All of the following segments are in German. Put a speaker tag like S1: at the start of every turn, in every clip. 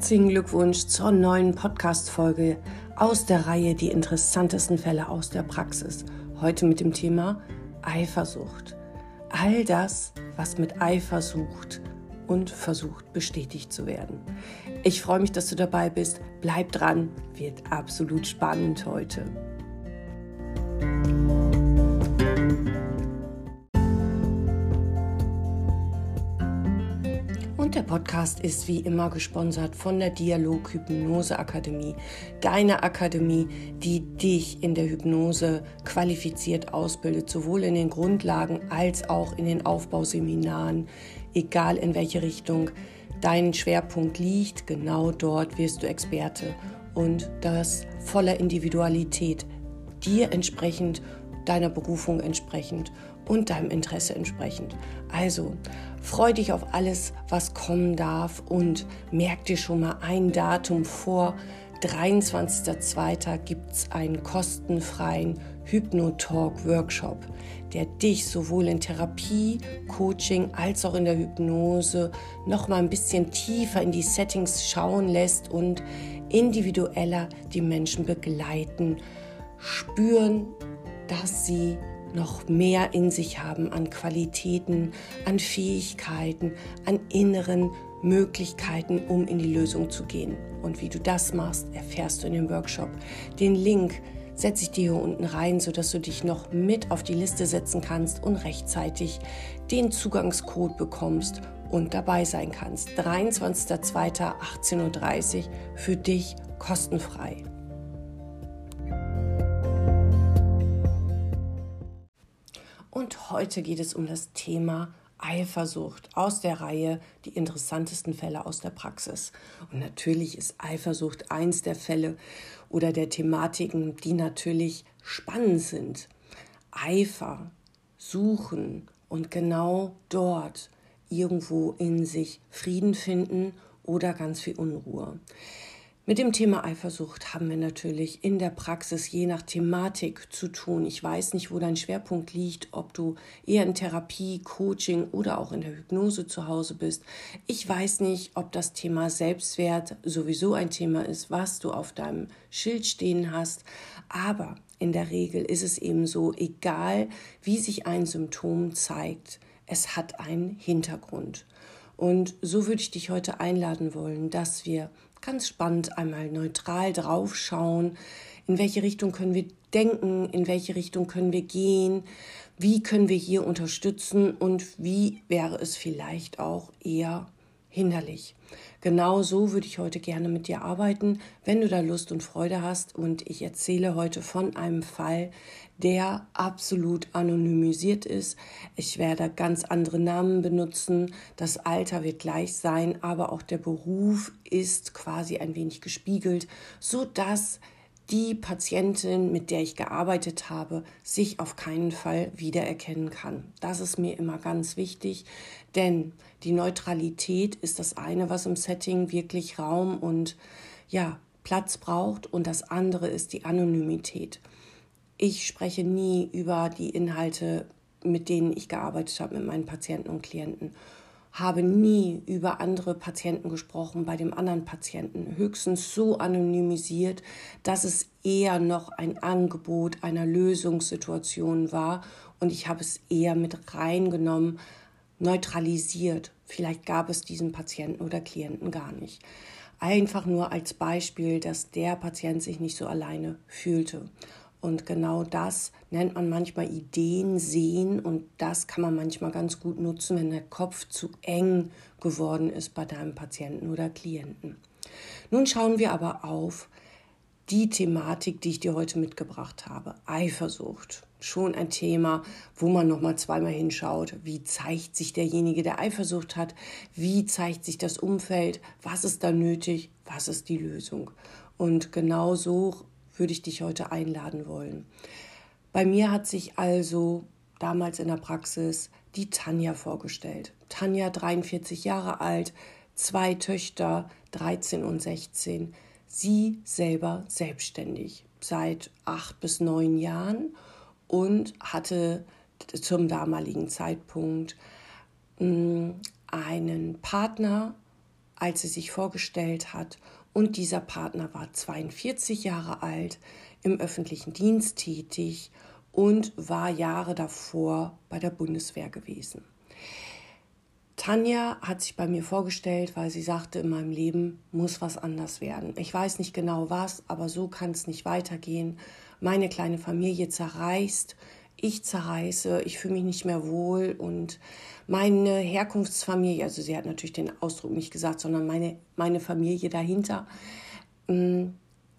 S1: Herzlichen Glückwunsch zur neuen Podcast-Folge aus der Reihe Die interessantesten Fälle aus der Praxis. Heute mit dem Thema Eifersucht. All das, was mit Eifersucht und versucht bestätigt zu werden. Ich freue mich, dass du dabei bist. Bleib dran, wird absolut spannend heute. Und der Podcast ist wie immer gesponsert von der Dialog Hypnose deine Akademie, die dich in der Hypnose qualifiziert ausbildet, sowohl in den Grundlagen als auch in den Aufbauseminaren, egal in welche Richtung dein Schwerpunkt liegt, genau dort wirst du Experte. Und das voller Individualität, dir entsprechend, deiner Berufung entsprechend und deinem Interesse entsprechend. Also freu dich auf alles, was kommen darf und merk dir schon mal ein Datum vor. 23.02. gibt es einen kostenfreien Hypnotalk-Workshop, der dich sowohl in Therapie, Coaching als auch in der Hypnose noch mal ein bisschen tiefer in die Settings schauen lässt und individueller die Menschen begleiten, spüren, dass sie noch mehr in sich haben an Qualitäten, an Fähigkeiten, an inneren Möglichkeiten, um in die Lösung zu gehen. Und wie du das machst, erfährst du in dem Workshop. Den Link setze ich dir hier unten rein, sodass du dich noch mit auf die Liste setzen kannst und rechtzeitig den Zugangscode bekommst und dabei sein kannst. 23.02.18.30 Uhr für dich kostenfrei. Und heute geht es um das Thema Eifersucht aus der Reihe Die interessantesten Fälle aus der Praxis. Und natürlich ist Eifersucht eins der Fälle oder der Thematiken, die natürlich spannend sind. Eifer, suchen und genau dort irgendwo in sich Frieden finden oder ganz viel Unruhe. Mit dem Thema Eifersucht haben wir natürlich in der Praxis je nach Thematik zu tun. Ich weiß nicht, wo dein Schwerpunkt liegt, ob du eher in Therapie, Coaching oder auch in der Hypnose zu Hause bist. Ich weiß nicht, ob das Thema Selbstwert sowieso ein Thema ist, was du auf deinem Schild stehen hast. Aber in der Regel ist es eben so, egal wie sich ein Symptom zeigt, es hat einen Hintergrund. Und so würde ich dich heute einladen wollen, dass wir ganz spannend einmal neutral draufschauen, in welche Richtung können wir denken, in welche Richtung können wir gehen, wie können wir hier unterstützen? Und wie wäre es vielleicht auch eher hinderlich. Genau so würde ich heute gerne mit dir arbeiten, wenn du da Lust und Freude hast. Und ich erzähle heute von einem Fall, der absolut anonymisiert ist. Ich werde ganz andere Namen benutzen. Das Alter wird gleich sein, aber auch der Beruf ist quasi ein wenig gespiegelt, so dass die Patientin, mit der ich gearbeitet habe, sich auf keinen Fall wiedererkennen kann. Das ist mir immer ganz wichtig, denn die Neutralität ist das eine, was im Setting wirklich Raum und ja, Platz braucht und das andere ist die Anonymität. Ich spreche nie über die Inhalte, mit denen ich gearbeitet habe, mit meinen Patienten und Klienten habe nie über andere Patienten gesprochen bei dem anderen Patienten, höchstens so anonymisiert, dass es eher noch ein Angebot einer Lösungssituation war und ich habe es eher mit reingenommen, neutralisiert. Vielleicht gab es diesen Patienten oder Klienten gar nicht. Einfach nur als Beispiel, dass der Patient sich nicht so alleine fühlte. Und genau das nennt man manchmal Ideen sehen und das kann man manchmal ganz gut nutzen, wenn der Kopf zu eng geworden ist bei deinem Patienten oder Klienten. Nun schauen wir aber auf die Thematik, die ich dir heute mitgebracht habe. Eifersucht. Schon ein Thema, wo man noch mal zweimal hinschaut. Wie zeigt sich derjenige, der Eifersucht hat? Wie zeigt sich das Umfeld? Was ist da nötig? Was ist die Lösung? Und genau so würde ich dich heute einladen wollen. Bei mir hat sich also damals in der Praxis die Tanja vorgestellt. Tanja, 43 Jahre alt, zwei Töchter, 13 und 16. Sie selber selbstständig seit acht bis neun Jahren und hatte zum damaligen Zeitpunkt mm, einen Partner, als sie sich vorgestellt hat. Und dieser Partner war 42 Jahre alt, im öffentlichen Dienst tätig und war Jahre davor bei der Bundeswehr gewesen. Tanja hat sich bei mir vorgestellt, weil sie sagte, in meinem Leben muss was anders werden. Ich weiß nicht genau was, aber so kann es nicht weitergehen. Meine kleine Familie zerreißt, ich zerreiße, ich fühle mich nicht mehr wohl und meine Herkunftsfamilie, also sie hat natürlich den Ausdruck nicht gesagt, sondern meine, meine Familie dahinter, mm,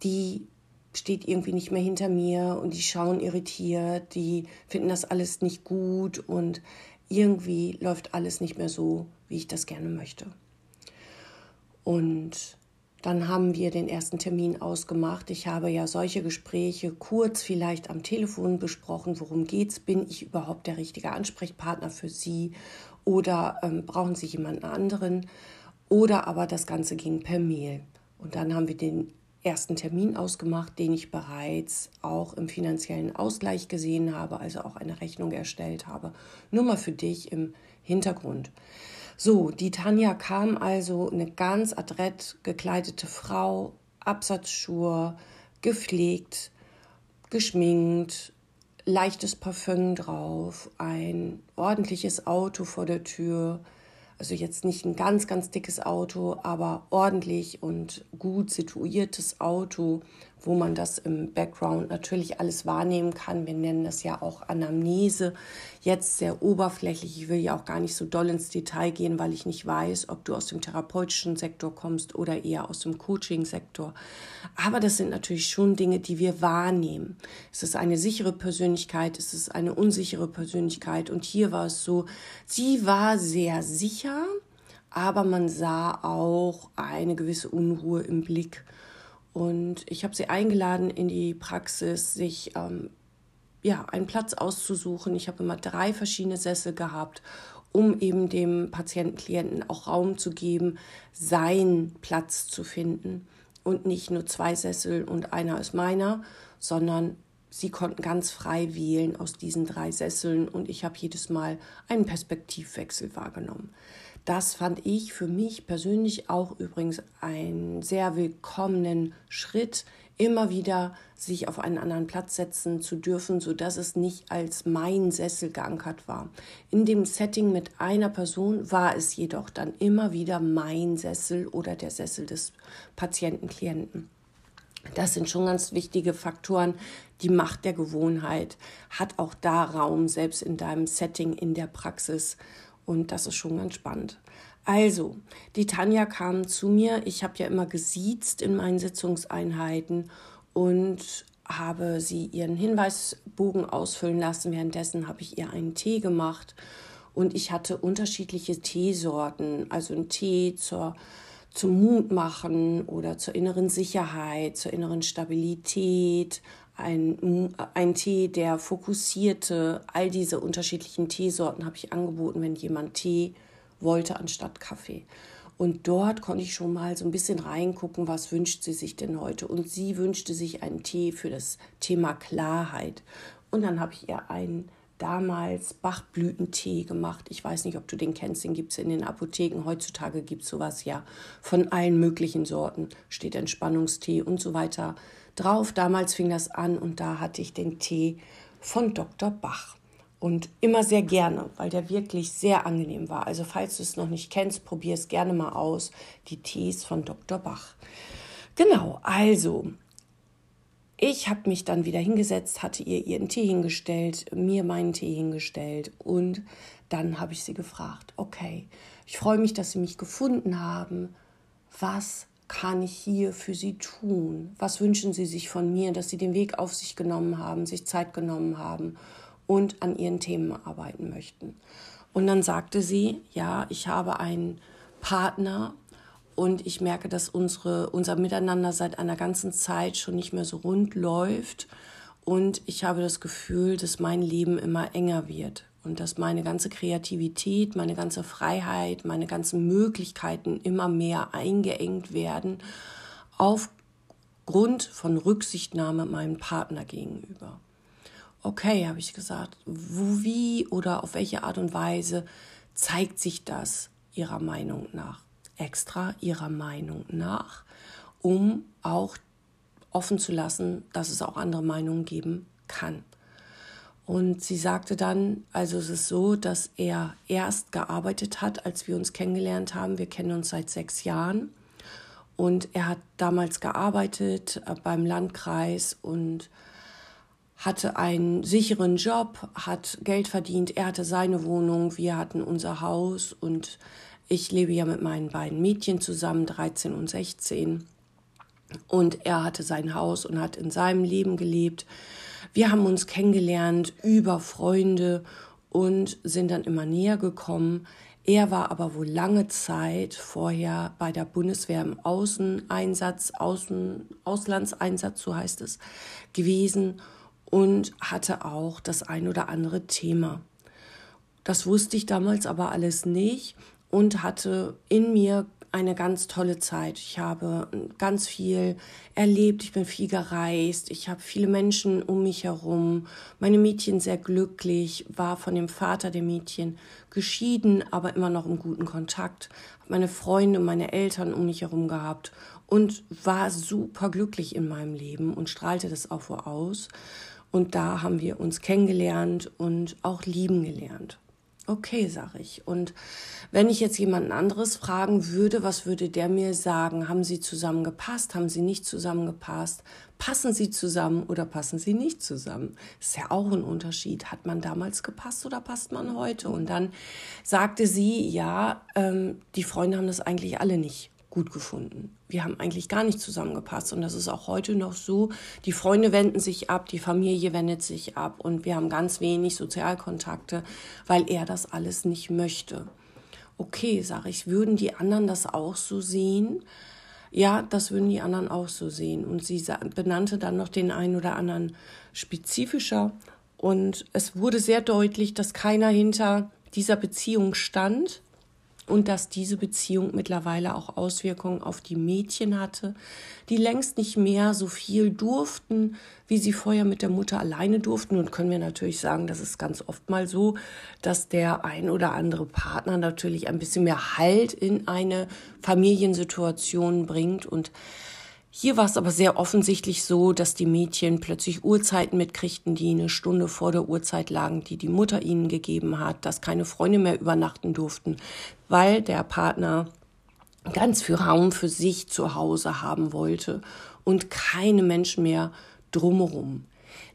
S1: die steht irgendwie nicht mehr hinter mir und die schauen irritiert, die finden das alles nicht gut und irgendwie läuft alles nicht mehr so, wie ich das gerne möchte. Und dann haben wir den ersten Termin ausgemacht. Ich habe ja solche Gespräche kurz vielleicht am Telefon besprochen. Worum geht's? Bin ich überhaupt der richtige Ansprechpartner für Sie? Oder ähm, brauchen Sie jemanden anderen? Oder aber das Ganze ging per Mail. Und dann haben wir den ersten Termin ausgemacht, den ich bereits auch im finanziellen Ausgleich gesehen habe, also auch eine Rechnung erstellt habe. Nur mal für dich im Hintergrund. So, die Tanja kam also eine ganz adrett gekleidete Frau, Absatzschuhe, gepflegt, geschminkt, leichtes Parfüm drauf, ein ordentliches Auto vor der Tür, also jetzt nicht ein ganz, ganz dickes Auto, aber ordentlich und gut situiertes Auto, wo man das im Background natürlich alles wahrnehmen kann. Wir nennen das ja auch Anamnese. Jetzt sehr oberflächlich. Ich will ja auch gar nicht so doll ins Detail gehen, weil ich nicht weiß, ob du aus dem therapeutischen Sektor kommst oder eher aus dem Coaching-Sektor. Aber das sind natürlich schon Dinge, die wir wahrnehmen. Es ist eine sichere Persönlichkeit, es ist eine unsichere Persönlichkeit. Und hier war es so, sie war sehr sicher, aber man sah auch eine gewisse Unruhe im Blick. Und ich habe sie eingeladen in die Praxis, sich ähm, ja, einen Platz auszusuchen. Ich habe immer drei verschiedene Sessel gehabt, um eben dem Patienten, Klienten auch Raum zu geben, seinen Platz zu finden. Und nicht nur zwei Sessel und einer ist meiner, sondern sie konnten ganz frei wählen aus diesen drei Sesseln und ich habe jedes Mal einen Perspektivwechsel wahrgenommen. Das fand ich für mich persönlich auch übrigens einen sehr willkommenen Schritt, immer wieder sich auf einen anderen Platz setzen zu dürfen, so dass es nicht als mein Sessel geankert war. In dem Setting mit einer Person war es jedoch dann immer wieder mein Sessel oder der Sessel des Patienten, Klienten. Das sind schon ganz wichtige Faktoren. Die Macht der Gewohnheit hat auch da Raum, selbst in deinem Setting in der Praxis. Und das ist schon ganz spannend. Also, die Tanja kam zu mir. Ich habe ja immer gesiezt in meinen Sitzungseinheiten und habe sie ihren Hinweisbogen ausfüllen lassen. Währenddessen habe ich ihr einen Tee gemacht und ich hatte unterschiedliche Teesorten, also einen Tee zur, zum Mut machen oder zur inneren Sicherheit, zur inneren Stabilität, ein, ein Tee, der fokussierte, all diese unterschiedlichen Teesorten habe ich angeboten, wenn jemand Tee wollte anstatt Kaffee. Und dort konnte ich schon mal so ein bisschen reingucken, was wünscht sie sich denn heute. Und sie wünschte sich einen Tee für das Thema Klarheit. Und dann habe ich ihr einen damals Bachblütentee gemacht. Ich weiß nicht, ob du den kennst, den gibt es in den Apotheken. Heutzutage gibt es sowas ja von allen möglichen Sorten. Steht Entspannungstee und so weiter drauf. Damals fing das an und da hatte ich den Tee von Dr. Bach. Und immer sehr gerne, weil der wirklich sehr angenehm war. Also falls du es noch nicht kennst, probier es gerne mal aus. Die Tees von Dr. Bach. Genau, also ich habe mich dann wieder hingesetzt, hatte ihr ihren Tee hingestellt, mir meinen Tee hingestellt und dann habe ich sie gefragt, okay, ich freue mich, dass Sie mich gefunden haben. Was kann ich hier für Sie tun? Was wünschen Sie sich von mir, dass Sie den Weg auf sich genommen haben, sich Zeit genommen haben und an Ihren Themen arbeiten möchten? Und dann sagte sie, ja, ich habe einen Partner und ich merke, dass unsere, unser Miteinander seit einer ganzen Zeit schon nicht mehr so rund läuft und ich habe das Gefühl, dass mein Leben immer enger wird und dass meine ganze Kreativität, meine ganze Freiheit, meine ganzen Möglichkeiten immer mehr eingeengt werden aufgrund von Rücksichtnahme meinem Partner gegenüber. Okay, habe ich gesagt, wo, wie oder auf welche Art und Weise zeigt sich das Ihrer Meinung nach? extra ihrer Meinung nach, um auch offen zu lassen, dass es auch andere Meinungen geben kann. Und sie sagte dann, also es ist so, dass er erst gearbeitet hat, als wir uns kennengelernt haben. Wir kennen uns seit sechs Jahren. Und er hat damals gearbeitet äh, beim Landkreis und hatte einen sicheren Job, hat Geld verdient. Er hatte seine Wohnung, wir hatten unser Haus und ich lebe ja mit meinen beiden Mädchen zusammen, 13 und 16. Und er hatte sein Haus und hat in seinem Leben gelebt. Wir haben uns kennengelernt über Freunde und sind dann immer näher gekommen. Er war aber wohl lange Zeit vorher bei der Bundeswehr im Außeneinsatz, Außen, Auslandseinsatz, so heißt es, gewesen und hatte auch das ein oder andere Thema. Das wusste ich damals aber alles nicht und hatte in mir eine ganz tolle Zeit. Ich habe ganz viel erlebt, ich bin viel gereist, ich habe viele Menschen um mich herum, meine Mädchen sehr glücklich, war von dem Vater der Mädchen geschieden, aber immer noch im guten Kontakt, habe meine Freunde, meine Eltern um mich herum gehabt und war super glücklich in meinem Leben und strahlte das auch vor aus. Und da haben wir uns kennengelernt und auch lieben gelernt. Okay, sage ich. Und wenn ich jetzt jemanden anderes fragen würde, was würde der mir sagen? Haben Sie zusammengepasst? Haben Sie nicht zusammengepasst? Passen Sie zusammen oder passen Sie nicht zusammen? Ist ja auch ein Unterschied. Hat man damals gepasst oder passt man heute? Und dann sagte sie, ja, ähm, die Freunde haben das eigentlich alle nicht gut gefunden. Wir haben eigentlich gar nicht zusammengepasst und das ist auch heute noch so. Die Freunde wenden sich ab, die Familie wendet sich ab und wir haben ganz wenig Sozialkontakte, weil er das alles nicht möchte. Okay, sage ich, würden die anderen das auch so sehen? Ja, das würden die anderen auch so sehen. Und sie benannte dann noch den einen oder anderen spezifischer. Und es wurde sehr deutlich, dass keiner hinter dieser Beziehung stand und dass diese Beziehung mittlerweile auch Auswirkungen auf die Mädchen hatte, die längst nicht mehr so viel durften, wie sie vorher mit der Mutter alleine durften. Und können wir natürlich sagen, das ist ganz oft mal so, dass der ein oder andere Partner natürlich ein bisschen mehr Halt in eine Familiensituation bringt und hier war es aber sehr offensichtlich so, dass die Mädchen plötzlich Uhrzeiten mitkriegten, die eine Stunde vor der Uhrzeit lagen, die die Mutter ihnen gegeben hat, dass keine Freunde mehr übernachten durften, weil der Partner ganz viel Raum für sich zu Hause haben wollte und keine Menschen mehr drumherum.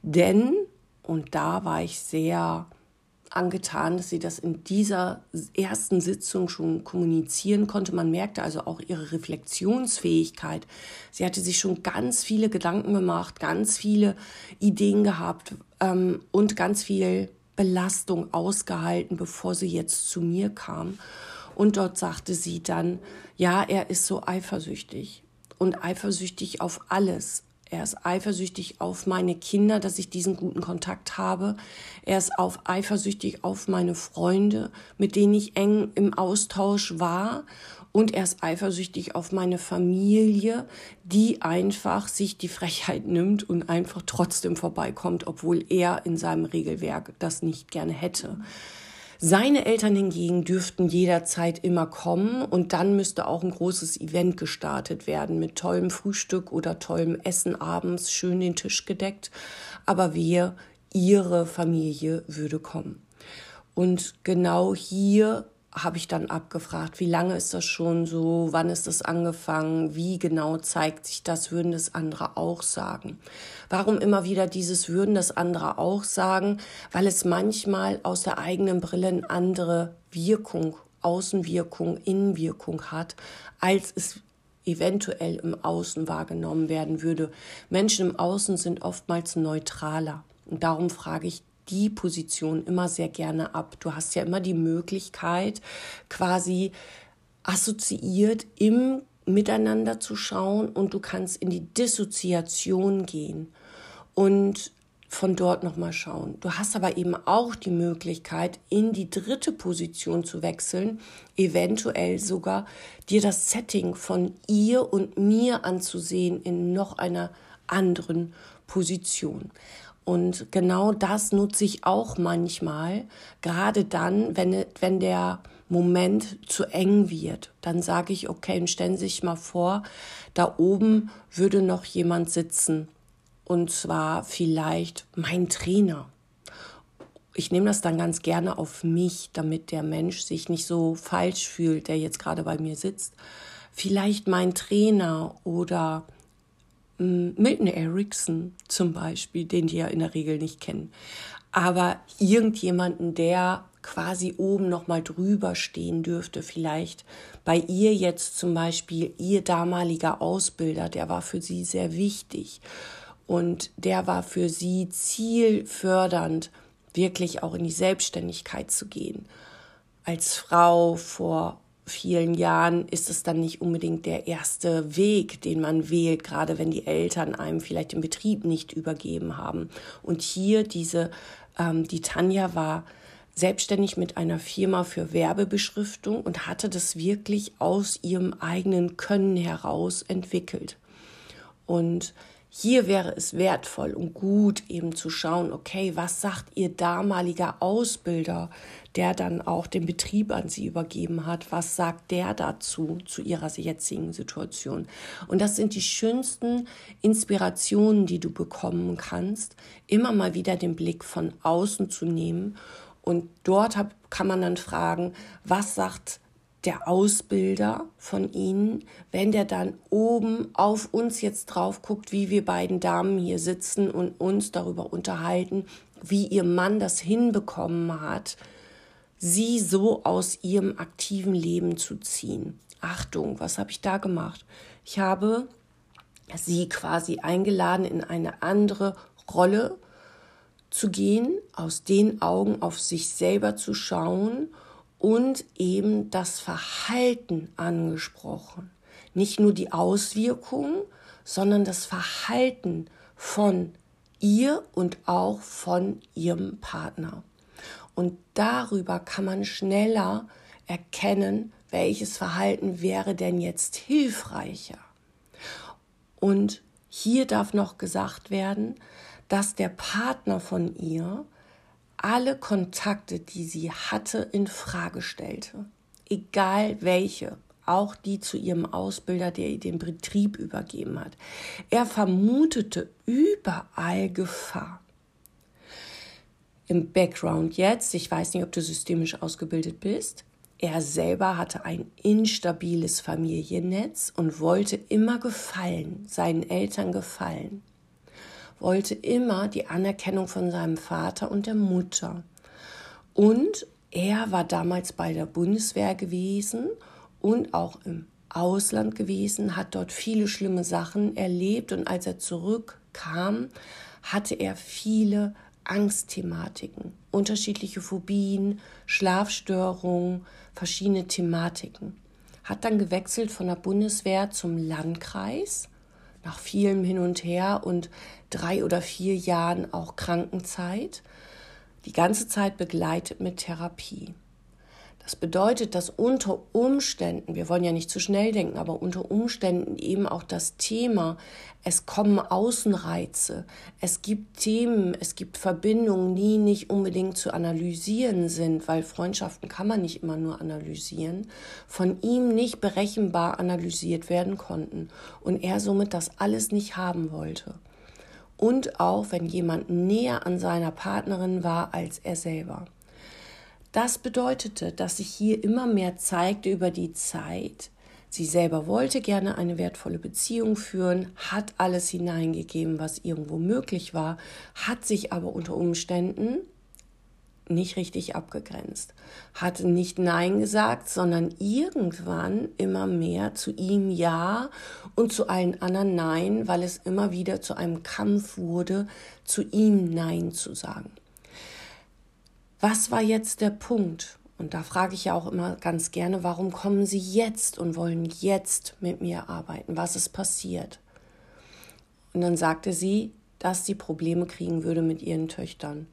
S1: Denn, und da war ich sehr angetan, dass sie das in dieser ersten Sitzung schon kommunizieren konnte. Man merkte also auch ihre Reflexionsfähigkeit. Sie hatte sich schon ganz viele Gedanken gemacht, ganz viele Ideen gehabt ähm, und ganz viel Belastung ausgehalten, bevor sie jetzt zu mir kam. Und dort sagte sie dann, ja, er ist so eifersüchtig und eifersüchtig auf alles, er ist eifersüchtig auf meine Kinder, dass ich diesen guten Kontakt habe. Er ist auf, eifersüchtig auf meine Freunde, mit denen ich eng im Austausch war. Und er ist eifersüchtig auf meine Familie, die einfach sich die Frechheit nimmt und einfach trotzdem vorbeikommt, obwohl er in seinem Regelwerk das nicht gerne hätte. Seine Eltern hingegen dürften jederzeit immer kommen und dann müsste auch ein großes Event gestartet werden mit tollem Frühstück oder tollem Essen abends, schön den Tisch gedeckt. Aber wir, ihre Familie würde kommen. Und genau hier habe ich dann abgefragt, wie lange ist das schon so, wann ist das angefangen, wie genau zeigt sich das, würden das andere auch sagen. Warum immer wieder dieses würden das andere auch sagen? Weil es manchmal aus der eigenen Brille eine andere Wirkung, Außenwirkung, Innenwirkung hat, als es eventuell im Außen wahrgenommen werden würde. Menschen im Außen sind oftmals neutraler. Und darum frage ich die Position immer sehr gerne ab. Du hast ja immer die Möglichkeit, quasi assoziiert im Miteinander zu schauen und du kannst in die Dissoziation gehen und von dort nochmal schauen. Du hast aber eben auch die Möglichkeit, in die dritte Position zu wechseln, eventuell sogar dir das Setting von ihr und mir anzusehen in noch einer anderen Position. Und genau das nutze ich auch manchmal, gerade dann, wenn, wenn der Moment zu eng wird. Dann sage ich, okay, und stellen Sie sich mal vor, da oben würde noch jemand sitzen. Und zwar vielleicht mein Trainer. Ich nehme das dann ganz gerne auf mich, damit der Mensch sich nicht so falsch fühlt, der jetzt gerade bei mir sitzt. Vielleicht mein Trainer oder Milton Erickson zum Beispiel, den die ja in der Regel nicht kennen. Aber irgendjemanden, der quasi oben noch mal drüber stehen dürfte. Vielleicht bei ihr jetzt zum Beispiel ihr damaliger Ausbilder, der war für sie sehr wichtig und der war für sie zielfördernd, wirklich auch in die Selbstständigkeit zu gehen. Als Frau vor vielen Jahren ist es dann nicht unbedingt der erste Weg, den man wählt, gerade wenn die Eltern einem vielleicht den Betrieb nicht übergeben haben. Und hier diese, ähm, die Tanja war selbstständig mit einer Firma für Werbebeschriftung und hatte das wirklich aus ihrem eigenen Können heraus entwickelt. Und hier wäre es wertvoll und gut eben zu schauen, okay, was sagt ihr damaliger Ausbilder, der dann auch den Betrieb an sie übergeben hat, was sagt der dazu, zu ihrer jetzigen Situation. Und das sind die schönsten Inspirationen, die du bekommen kannst, immer mal wieder den Blick von außen zu nehmen und dort hab, kann man dann fragen, was sagt der Ausbilder von Ihnen, wenn der dann oben auf uns jetzt drauf guckt, wie wir beiden Damen hier sitzen und uns darüber unterhalten, wie ihr Mann das hinbekommen hat, sie so aus ihrem aktiven Leben zu ziehen. Achtung, was habe ich da gemacht? Ich habe sie quasi eingeladen in eine andere Rolle zu gehen, aus den Augen auf sich selber zu schauen und eben das Verhalten angesprochen. Nicht nur die Auswirkungen, sondern das Verhalten von ihr und auch von ihrem Partner. Und darüber kann man schneller erkennen, welches Verhalten wäre denn jetzt hilfreicher. Und hier darf noch gesagt werden, dass der Partner von ihr alle Kontakte, die sie hatte, in Frage stellte. Egal welche, auch die zu ihrem Ausbilder, der ihr den Betrieb übergeben hat. Er vermutete überall Gefahr. Im Background jetzt, ich weiß nicht, ob du systemisch ausgebildet bist, er selber hatte ein instabiles Familiennetz und wollte immer gefallen, seinen Eltern gefallen wollte immer die Anerkennung von seinem Vater und der Mutter. Und er war damals bei der Bundeswehr gewesen und auch im Ausland gewesen, hat dort viele schlimme Sachen erlebt und als er zurückkam, hatte er viele Angstthematiken, unterschiedliche Phobien, Schlafstörungen, verschiedene Thematiken. Hat dann gewechselt von der Bundeswehr zum Landkreis nach vielem Hin und Her und drei oder vier Jahren auch Krankenzeit, die ganze Zeit begleitet mit Therapie. Das bedeutet, dass unter Umständen, wir wollen ja nicht zu schnell denken, aber unter Umständen eben auch das Thema, es kommen Außenreize, es gibt Themen, es gibt Verbindungen, die nicht unbedingt zu analysieren sind, weil Freundschaften kann man nicht immer nur analysieren, von ihm nicht berechenbar analysiert werden konnten und er somit das alles nicht haben wollte. Und auch wenn jemand näher an seiner Partnerin war als er selber. Das bedeutete, dass sich hier immer mehr zeigte über die Zeit, Sie selber wollte gerne eine wertvolle Beziehung führen, hat alles hineingegeben, was irgendwo möglich war, hat sich aber unter Umständen nicht richtig abgegrenzt, hat nicht Nein gesagt, sondern irgendwann immer mehr zu ihm Ja und zu allen anderen Nein, weil es immer wieder zu einem Kampf wurde, zu ihm Nein zu sagen. Was war jetzt der Punkt? Und da frage ich ja auch immer ganz gerne, warum kommen Sie jetzt und wollen jetzt mit mir arbeiten? Was ist passiert? Und dann sagte sie, dass sie Probleme kriegen würde mit ihren Töchtern.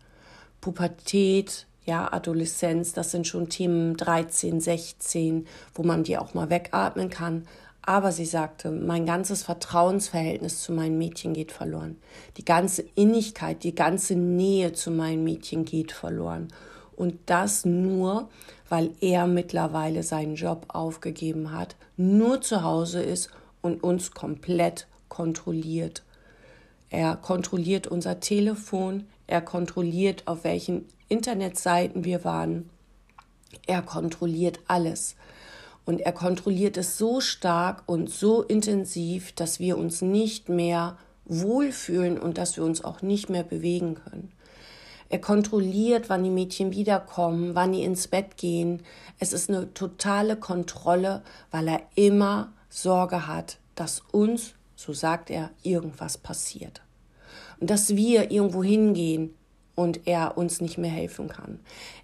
S1: Pubertät, ja, Adoleszenz, das sind schon Themen 13, 16, wo man die auch mal wegatmen kann. Aber sie sagte, mein ganzes Vertrauensverhältnis zu meinen Mädchen geht verloren. Die ganze Innigkeit, die ganze Nähe zu meinen Mädchen geht verloren. Und das nur, weil er mittlerweile seinen Job aufgegeben hat, nur zu Hause ist und uns komplett kontrolliert. Er kontrolliert unser Telefon, er kontrolliert, auf welchen Internetseiten wir waren. Er kontrolliert alles. Und er kontrolliert es so stark und so intensiv, dass wir uns nicht mehr wohlfühlen und dass wir uns auch nicht mehr bewegen können. Er kontrolliert, wann die Mädchen wiederkommen, wann die ins Bett gehen. Es ist eine totale Kontrolle, weil er immer Sorge hat, dass uns, so sagt er, irgendwas passiert. Und dass wir irgendwo hingehen und er uns nicht mehr helfen kann.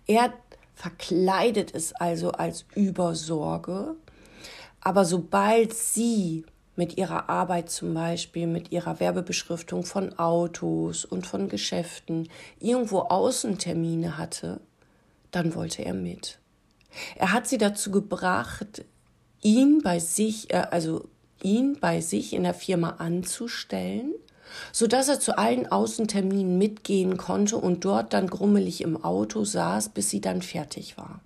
S1: Er verkleidet es also als Übersorge, aber sobald sie mit ihrer Arbeit zum Beispiel, mit ihrer Werbebeschriftung von Autos und von Geschäften irgendwo Außentermine hatte, dann wollte er mit. Er hat sie dazu gebracht, ihn bei sich, äh, also ihn bei sich in der Firma anzustellen, so dass er zu allen Außenterminen mitgehen konnte und dort dann grummelig im Auto saß, bis sie dann fertig war.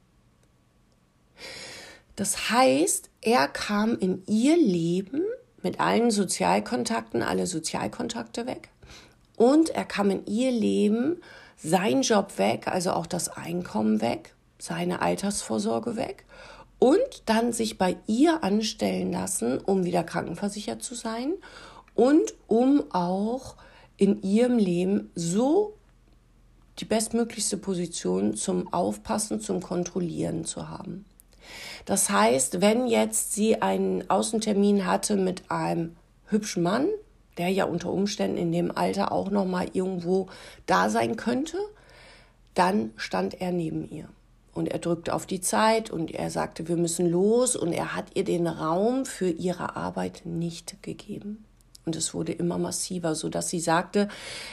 S1: Das heißt, er kam in ihr Leben mit allen Sozialkontakten, alle Sozialkontakte weg. Und er kam in ihr Leben, sein Job weg, also auch das Einkommen weg, seine Altersvorsorge weg und dann sich bei ihr anstellen lassen, um wieder krankenversichert zu sein und um auch in ihrem Leben so die bestmöglichste Position zum Aufpassen, zum Kontrollieren zu haben. Das heißt, wenn jetzt sie einen Außentermin hatte mit einem hübschen Mann, der ja unter Umständen in dem Alter auch noch mal irgendwo da sein könnte, dann stand er neben ihr und er drückte auf die Zeit und er sagte, wir müssen los und er hat ihr den Raum für ihre Arbeit nicht gegeben. Und es wurde immer massiver, so dass sie sagte,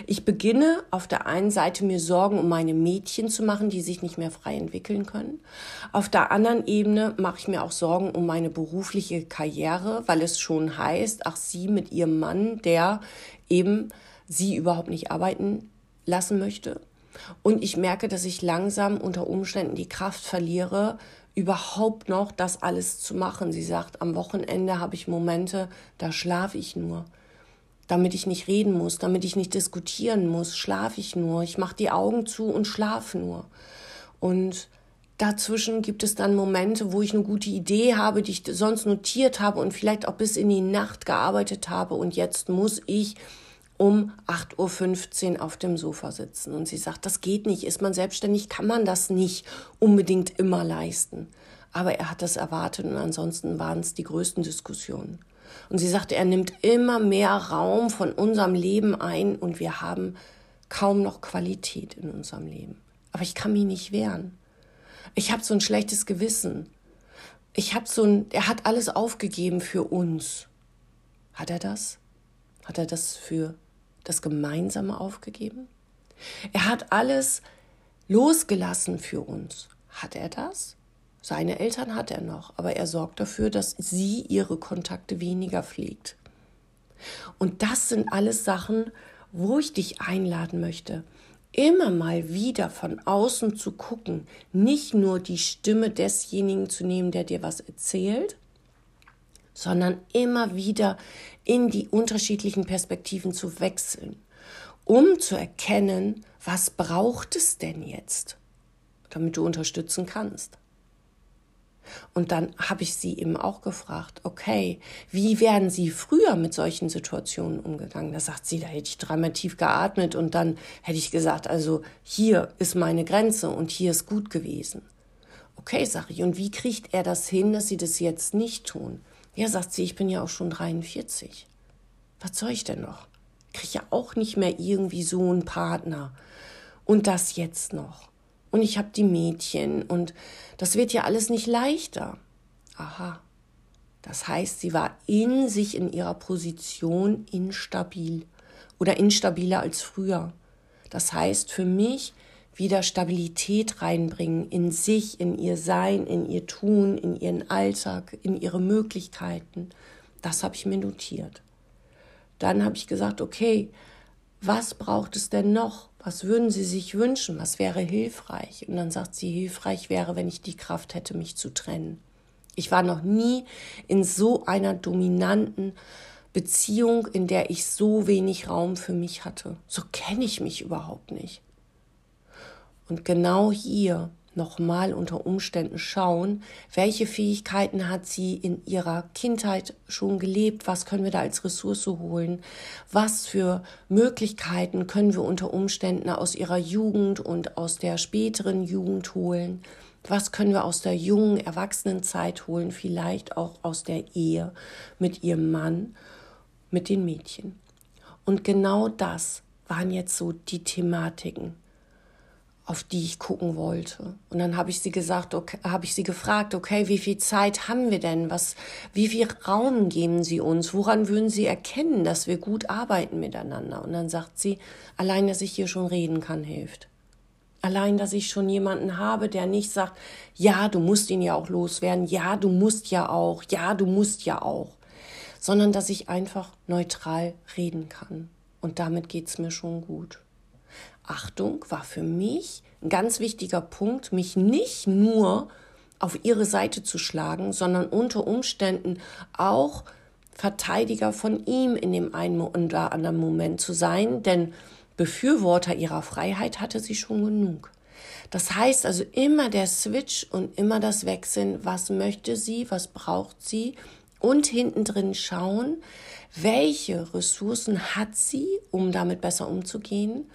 S1: ich beginne auf der einen Seite mir Sorgen um meine Mädchen zu machen, die sich nicht mehr frei entwickeln können. Auf der anderen Ebene mache ich mir auch Sorgen um meine berufliche Karriere, weil es schon heißt, ach, sie mit ihrem Mann, der eben sie überhaupt nicht arbeiten lassen möchte. Und ich merke, dass ich langsam unter Umständen die Kraft verliere, überhaupt noch das alles zu machen. Sie sagt, am Wochenende habe ich Momente, da schlafe ich nur damit ich nicht reden muss, damit ich nicht diskutieren muss, schlafe ich nur. Ich mache die Augen zu und schlafe nur. Und dazwischen gibt es dann Momente, wo ich eine gute Idee habe, die ich sonst notiert habe und vielleicht auch bis in die Nacht gearbeitet habe. Und jetzt muss ich um 8.15 Uhr auf dem Sofa sitzen. Und sie sagt, das geht nicht. Ist man selbstständig, kann man das nicht unbedingt immer leisten. Aber er hat das erwartet und ansonsten waren es die größten Diskussionen. Und sie sagte, er nimmt immer mehr Raum von unserem Leben ein und wir haben kaum noch Qualität in unserem Leben. Aber ich kann mich nicht wehren. Ich habe so ein schlechtes Gewissen. Ich habe so ein, er hat alles aufgegeben für uns. Hat er das? Hat er das für das Gemeinsame aufgegeben? Er hat alles losgelassen für uns. Hat er das? Seine Eltern hat er noch, aber er sorgt dafür, dass sie ihre Kontakte weniger pflegt. Und das sind alles Sachen, wo ich dich einladen möchte, immer mal wieder von außen zu gucken, nicht nur die Stimme desjenigen zu nehmen, der dir was erzählt, sondern immer wieder in die unterschiedlichen Perspektiven zu wechseln, um zu erkennen, was braucht es denn jetzt, damit du unterstützen kannst. Und dann habe ich sie eben auch gefragt, okay, wie wären Sie früher mit solchen Situationen umgegangen? Da sagt sie, da hätte ich dreimal tief geatmet und dann hätte ich gesagt, also hier ist meine Grenze und hier ist gut gewesen. Okay, sage ich, und wie kriegt er das hin, dass Sie das jetzt nicht tun? Ja, sagt sie, ich bin ja auch schon 43. Was soll ich denn noch? Kriege ja auch nicht mehr irgendwie so einen Partner. Und das jetzt noch und ich habe die Mädchen und das wird ja alles nicht leichter. Aha. Das heißt, sie war in sich in ihrer Position instabil oder instabiler als früher. Das heißt für mich wieder Stabilität reinbringen in sich, in ihr Sein, in ihr Tun, in ihren Alltag, in ihre Möglichkeiten. Das habe ich mir notiert. Dann habe ich gesagt, okay, was braucht es denn noch Was würden Sie sich wünschen? Was wäre hilfreich? Und dann sagt sie, hilfreich wäre, wenn ich die Kraft hätte, mich zu trennen. Ich war noch nie in so einer dominanten Beziehung, in der ich so wenig Raum für mich hatte. So kenne ich mich überhaupt nicht. Und genau hier nochmal unter Umständen schauen, welche Fähigkeiten hat sie in ihrer Kindheit schon gelebt, was können wir da als Ressource holen, was für Möglichkeiten können wir unter Umständen aus ihrer Jugend und aus der späteren Jugend holen, was können wir aus der jungen Erwachsenenzeit holen, vielleicht auch aus der Ehe mit ihrem Mann, mit den Mädchen. Und genau das waren jetzt so die Thematiken auf die ich gucken wollte. Und dann habe ich sie gesagt, okay, habe ich sie gefragt, okay, wie viel Zeit haben wir denn? Was, wie viel Raum geben Sie uns? Woran würden Sie erkennen, dass wir gut arbeiten miteinander? Und dann sagt sie, allein, dass ich hier schon reden kann, hilft. Allein, dass ich schon jemanden habe, der nicht sagt, ja, du musst ihn ja auch loswerden, ja, du musst ja auch, ja, du musst ja auch, sondern dass ich einfach neutral reden kann. Und damit geht's mir schon gut. Achtung war für mich ein ganz wichtiger Punkt, mich nicht nur auf ihre Seite zu schlagen, sondern unter Umständen auch Verteidiger von ihm in dem einen oder anderen Moment zu sein, denn Befürworter ihrer Freiheit hatte sie schon genug. Das heißt also immer der Switch und immer das Wechseln, was möchte sie, was braucht sie und hinten drin schauen, welche Ressourcen hat sie, um damit besser umzugehen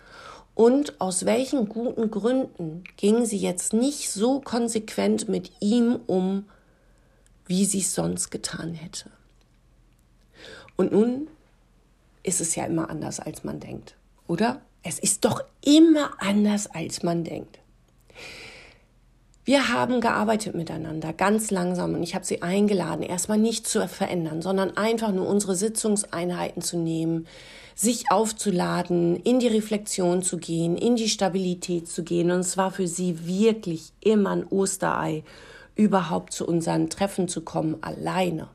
S1: und aus welchen guten Gründen ging sie jetzt nicht so konsequent mit ihm um, wie sie es sonst getan hätte. Und nun ist es ja immer anders, als man denkt, oder? Es ist doch immer anders, als man denkt. Wir haben gearbeitet miteinander, ganz langsam, und ich habe sie eingeladen, erstmal nicht zu verändern, sondern einfach nur unsere Sitzungseinheiten zu nehmen, sich aufzuladen, in die Reflexion zu gehen, in die Stabilität zu gehen. Und es war für sie wirklich immer ein Osterei, überhaupt zu unseren Treffen zu kommen, alleine.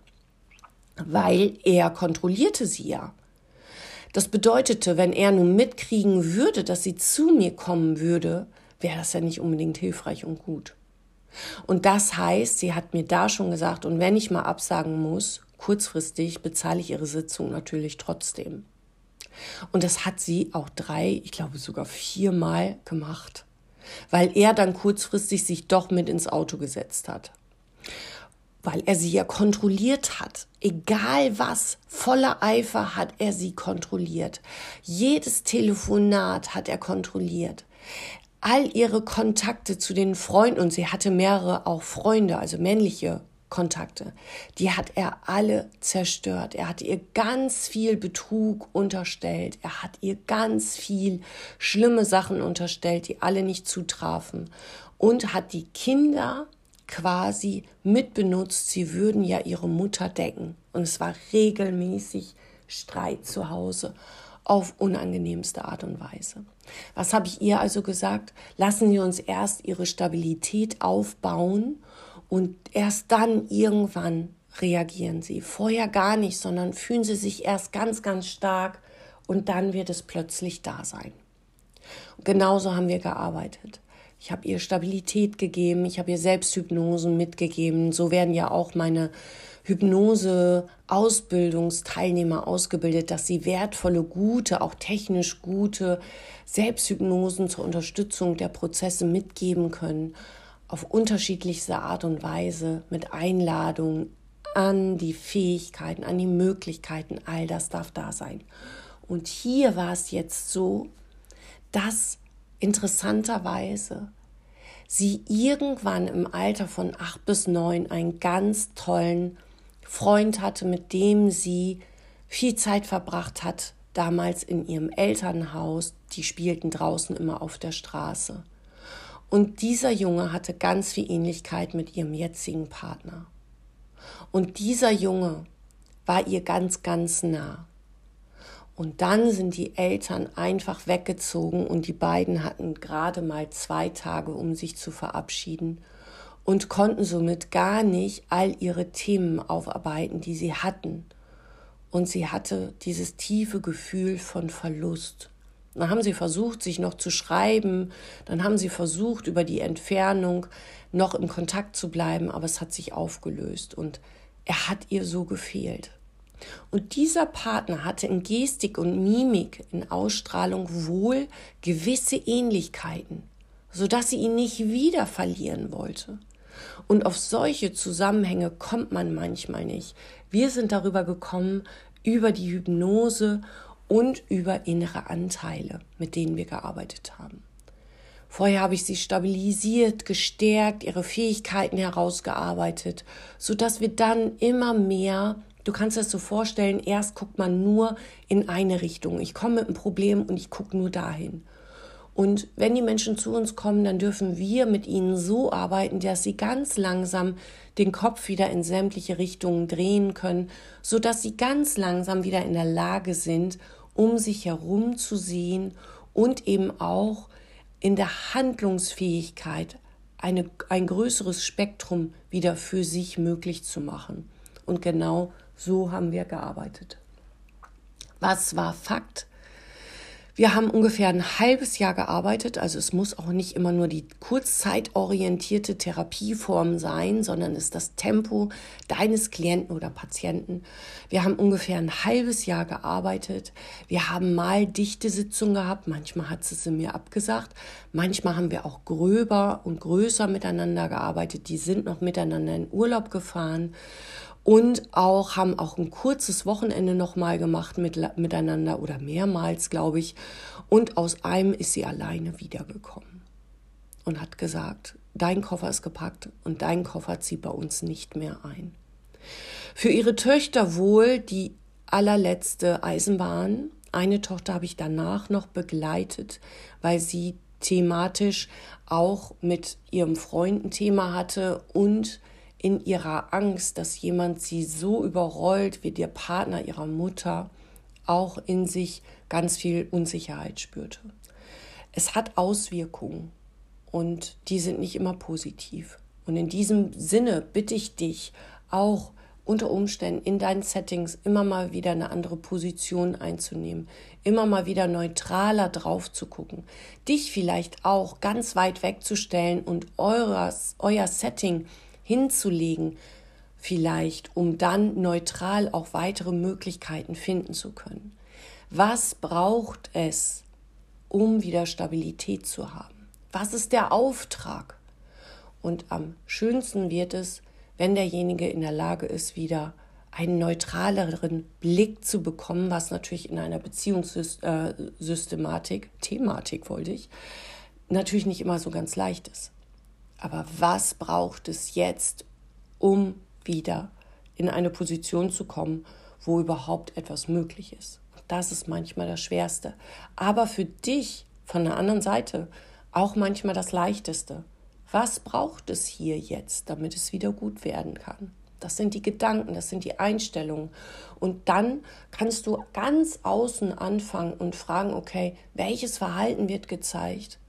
S1: Weil er kontrollierte sie ja. Das bedeutete, wenn er nun mitkriegen würde, dass sie zu mir kommen würde, wäre das ja nicht unbedingt hilfreich und gut. Und das heißt, sie hat mir da schon gesagt, und wenn ich mal absagen muss, kurzfristig bezahle ich ihre Sitzung natürlich trotzdem. Und das hat sie auch drei, ich glaube sogar viermal gemacht, weil er dann kurzfristig sich doch mit ins Auto gesetzt hat. Weil er sie ja kontrolliert hat. Egal was, voller Eifer hat er sie kontrolliert. Jedes Telefonat hat er kontrolliert all ihre Kontakte zu den Freunden, und sie hatte mehrere auch Freunde, also männliche Kontakte, die hat er alle zerstört. Er hat ihr ganz viel Betrug unterstellt. Er hat ihr ganz viel schlimme Sachen unterstellt, die alle nicht zutrafen. Und hat die Kinder quasi mitbenutzt. Sie würden ja ihre Mutter decken. Und es war regelmäßig Streit zu Hause auf unangenehmste Art und Weise. Was habe ich ihr also gesagt? Lassen Sie uns erst Ihre Stabilität aufbauen und erst dann irgendwann reagieren Sie. Vorher gar nicht, sondern fühlen Sie sich erst ganz, ganz stark und dann wird es plötzlich da sein. Und genauso haben wir gearbeitet. Ich habe ihr Stabilität gegeben, ich habe ihr Selbsthypnosen mitgegeben. So werden ja auch meine Hypnose-Ausbildungsteilnehmer ausgebildet, dass sie wertvolle, gute, auch technisch gute Selbsthypnosen zur Unterstützung der Prozesse mitgeben können auf unterschiedlichste Art und Weise mit Einladung an die Fähigkeiten, an die Möglichkeiten, all das darf da sein. Und hier war es jetzt so, dass interessanterweise sie irgendwann im Alter von acht bis neun einen ganz tollen Freund hatte, mit dem sie viel Zeit verbracht hat, damals in ihrem Elternhaus. Die spielten draußen immer auf der Straße. Und dieser Junge hatte ganz viel Ähnlichkeit mit ihrem jetzigen Partner. Und dieser Junge war ihr ganz, ganz nah. Und dann sind die Eltern einfach weggezogen und die beiden hatten gerade mal zwei Tage, um sich zu verabschieden und konnten somit gar nicht all ihre Themen aufarbeiten, die sie hatten. Und sie hatte dieses tiefe Gefühl von Verlust Dann haben sie versucht, sich noch zu schreiben, dann haben sie versucht, über die Entfernung noch im Kontakt zu bleiben, aber es hat sich aufgelöst und er hat ihr so gefehlt. Und dieser Partner hatte in Gestik und Mimik, in Ausstrahlung wohl gewisse Ähnlichkeiten, sodass sie ihn nicht wieder verlieren wollte. Und auf solche Zusammenhänge kommt man manchmal nicht. Wir sind darüber gekommen, über die Hypnose und über innere Anteile, mit denen wir gearbeitet haben. Vorher habe ich sie stabilisiert, gestärkt, ihre Fähigkeiten herausgearbeitet, so dass wir dann immer mehr Du kannst das so vorstellen, erst guckt man nur in eine Richtung. Ich komme mit einem Problem und ich gucke nur dahin. Und wenn die Menschen zu uns kommen, dann dürfen wir mit ihnen so arbeiten, dass sie ganz langsam den Kopf wieder in sämtliche Richtungen drehen können, sodass sie ganz langsam wieder in der Lage sind, um sich herum zu sehen und eben auch in der Handlungsfähigkeit eine, ein größeres Spektrum wieder für sich möglich zu machen. Und genau so haben wir gearbeitet. Was war Fakt? Wir haben ungefähr ein halbes Jahr gearbeitet, also es muss auch nicht immer nur die kurzzeitorientierte Therapieform sein, sondern es ist das Tempo deines Klienten oder Patienten. Wir haben ungefähr ein halbes Jahr gearbeitet. Wir haben mal dichte Sitzungen gehabt, manchmal hat sie sie mir abgesagt, manchmal haben wir auch gröber und größer miteinander gearbeitet. Die sind noch miteinander in Urlaub gefahren und auch haben auch ein kurzes Wochenende noch mal gemacht mit, miteinander oder mehrmals, glaube ich. Und aus einem ist sie alleine wiedergekommen und hat gesagt, dein Koffer ist gepackt und dein Koffer zieht bei uns nicht mehr ein. Für ihre Töchter wohl die allerletzte Eisenbahn. Eine Tochter habe ich danach noch begleitet, weil sie thematisch auch mit ihrem Freund ein Thema hatte und in ihrer Angst, dass jemand sie so überrollt wie der Partner ihrer Mutter, auch in sich ganz viel Unsicherheit spürte. Es hat Auswirkungen und die sind nicht immer positiv. Und in diesem Sinne bitte ich dich auch unter Umständen in deinen Settings immer mal wieder eine andere Position einzunehmen, immer mal wieder neutraler drauf zu gucken, dich vielleicht auch ganz weit wegzustellen und eures, euer Setting hinzulegen, vielleicht, um dann neutral auch weitere Möglichkeiten finden zu können. Was braucht es, um wieder Stabilität zu haben? Was ist der Auftrag? Und am schönsten wird es, wenn derjenige in der Lage ist, wieder einen neutraleren Blick zu bekommen, was natürlich in einer Beziehungssystematik, äh, Thematik wollte ich, natürlich nicht immer so ganz leicht ist. Aber was braucht es jetzt, um wieder in eine Position zu kommen, wo überhaupt etwas möglich ist? Das ist manchmal das Schwerste. Aber für dich von der anderen Seite auch manchmal das Leichteste. Was braucht es hier jetzt, damit es wieder gut werden kann? Das sind die Gedanken, das sind die Einstellungen. Und dann kannst du ganz außen anfangen und fragen, okay, welches Verhalten wird gezeigt?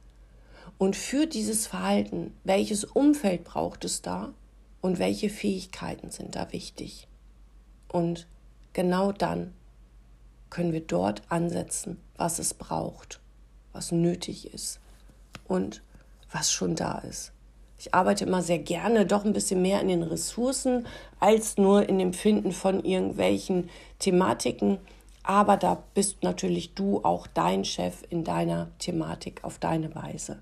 S1: Und für dieses Verhalten, welches Umfeld braucht es da und welche Fähigkeiten sind da wichtig? Und genau dann können wir dort ansetzen, was es braucht, was nötig ist und was schon da ist. Ich arbeite immer sehr gerne doch ein bisschen mehr in den Ressourcen als nur in dem Finden von irgendwelchen Thematiken. Aber da bist natürlich du auch dein Chef in deiner Thematik auf deine Weise.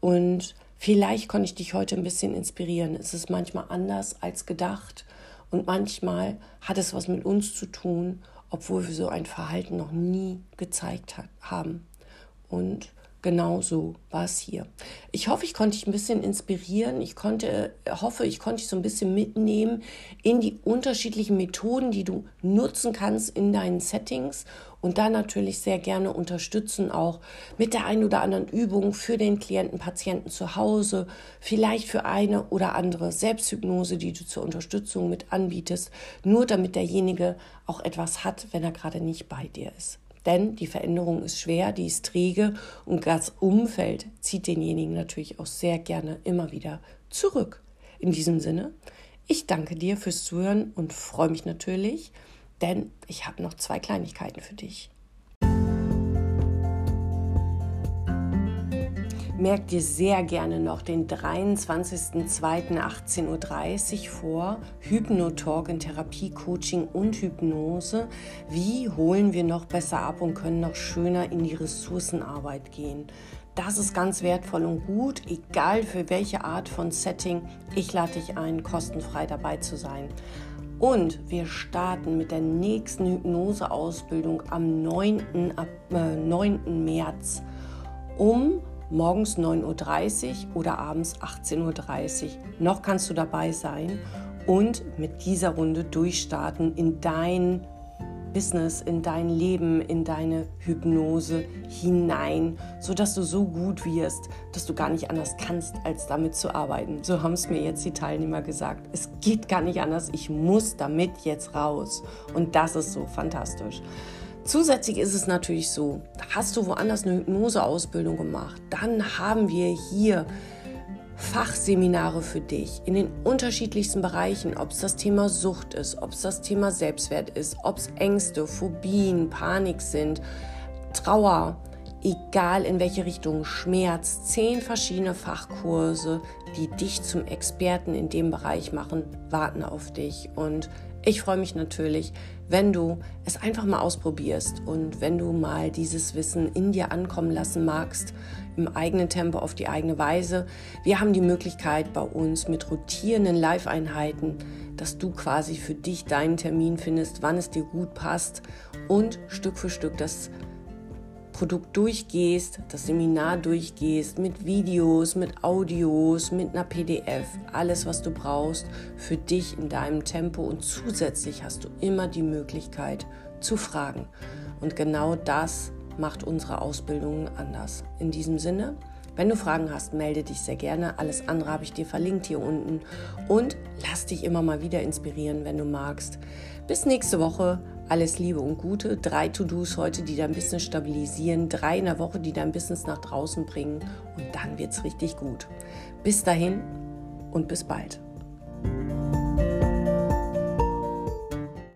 S1: Und vielleicht konnte ich dich heute ein bisschen inspirieren. Es ist manchmal anders als gedacht und manchmal hat es was mit uns zu tun, obwohl wir so ein Verhalten noch nie gezeigt haben. Und genauso war es hier. Ich hoffe, ich konnte dich ein bisschen inspirieren. Ich konnte, hoffe, ich konnte dich so ein bisschen mitnehmen in die unterschiedlichen Methoden, die du nutzen kannst in deinen Settings und dann natürlich sehr gerne unterstützen auch mit der einen oder anderen Übung für den Klienten, Patienten zu Hause, vielleicht für eine oder andere Selbsthypnose, die du zur Unterstützung mit anbietest, nur damit derjenige auch etwas hat, wenn er gerade nicht bei dir ist. Denn die Veränderung ist schwer, die ist träge und das Umfeld zieht denjenigen natürlich auch sehr gerne immer wieder zurück. In diesem Sinne, ich danke dir fürs Zuhören und freue mich natürlich, denn ich habe noch zwei Kleinigkeiten für dich. Merk dir sehr gerne noch den 23.02.18.30 Uhr vor. Hypnotalk in Therapie, Coaching und Hypnose. Wie holen wir noch besser ab und können noch schöner in die Ressourcenarbeit gehen? Das ist ganz wertvoll und gut, egal für welche Art von Setting. Ich lade dich ein, kostenfrei dabei zu sein. Und wir starten mit der nächsten Hypnoseausbildung am 9. Ab, äh, 9. März um morgens 9.30 Uhr oder abends 18.30 Uhr. Noch kannst du dabei sein und mit dieser Runde durchstarten in dein Business, in dein Leben, in deine Hypnose hinein, sodass du so gut wirst, dass du gar nicht anders kannst, als damit zu arbeiten. So haben es mir jetzt die Teilnehmer gesagt. Es geht gar nicht anders, ich muss damit jetzt raus. Und das ist so fantastisch. Zusätzlich ist es natürlich so, hast du woanders eine Hypnoseausbildung gemacht, dann haben wir hier Fachseminare für dich in den unterschiedlichsten Bereichen, ob es das Thema Sucht ist, ob es das Thema Selbstwert ist, ob es Ängste, Phobien, Panik sind, Trauer, egal in welche Richtung, Schmerz, zehn verschiedene Fachkurse, die dich zum Experten in dem Bereich machen, warten auf dich. Und ich freue mich natürlich, wenn du es einfach mal ausprobierst und wenn du mal dieses Wissen in dir ankommen lassen magst, im eigenen Tempo, auf die eigene Weise. Wir haben die Möglichkeit bei uns mit rotierenden Live-Einheiten, dass du quasi für dich deinen Termin findest, wann es dir gut passt und Stück für Stück das Produkt durchgehst, das Seminar durchgehst, mit Videos, mit Audios, mit einer PDF, alles, was du brauchst für dich in deinem Tempo und zusätzlich hast du immer die Möglichkeit zu fragen. Und genau das macht unsere Ausbildung anders. In diesem Sinne, wenn du Fragen hast, melde dich sehr gerne. Alles andere habe ich dir verlinkt hier unten. Und lass dich immer mal wieder inspirieren, wenn du magst. Bis nächste Woche. Alles Liebe und Gute. Drei To-Dos heute, die dein Business stabilisieren. Drei in der Woche, die dein Business nach draußen bringen. Und dann wird es richtig gut. Bis dahin und bis bald.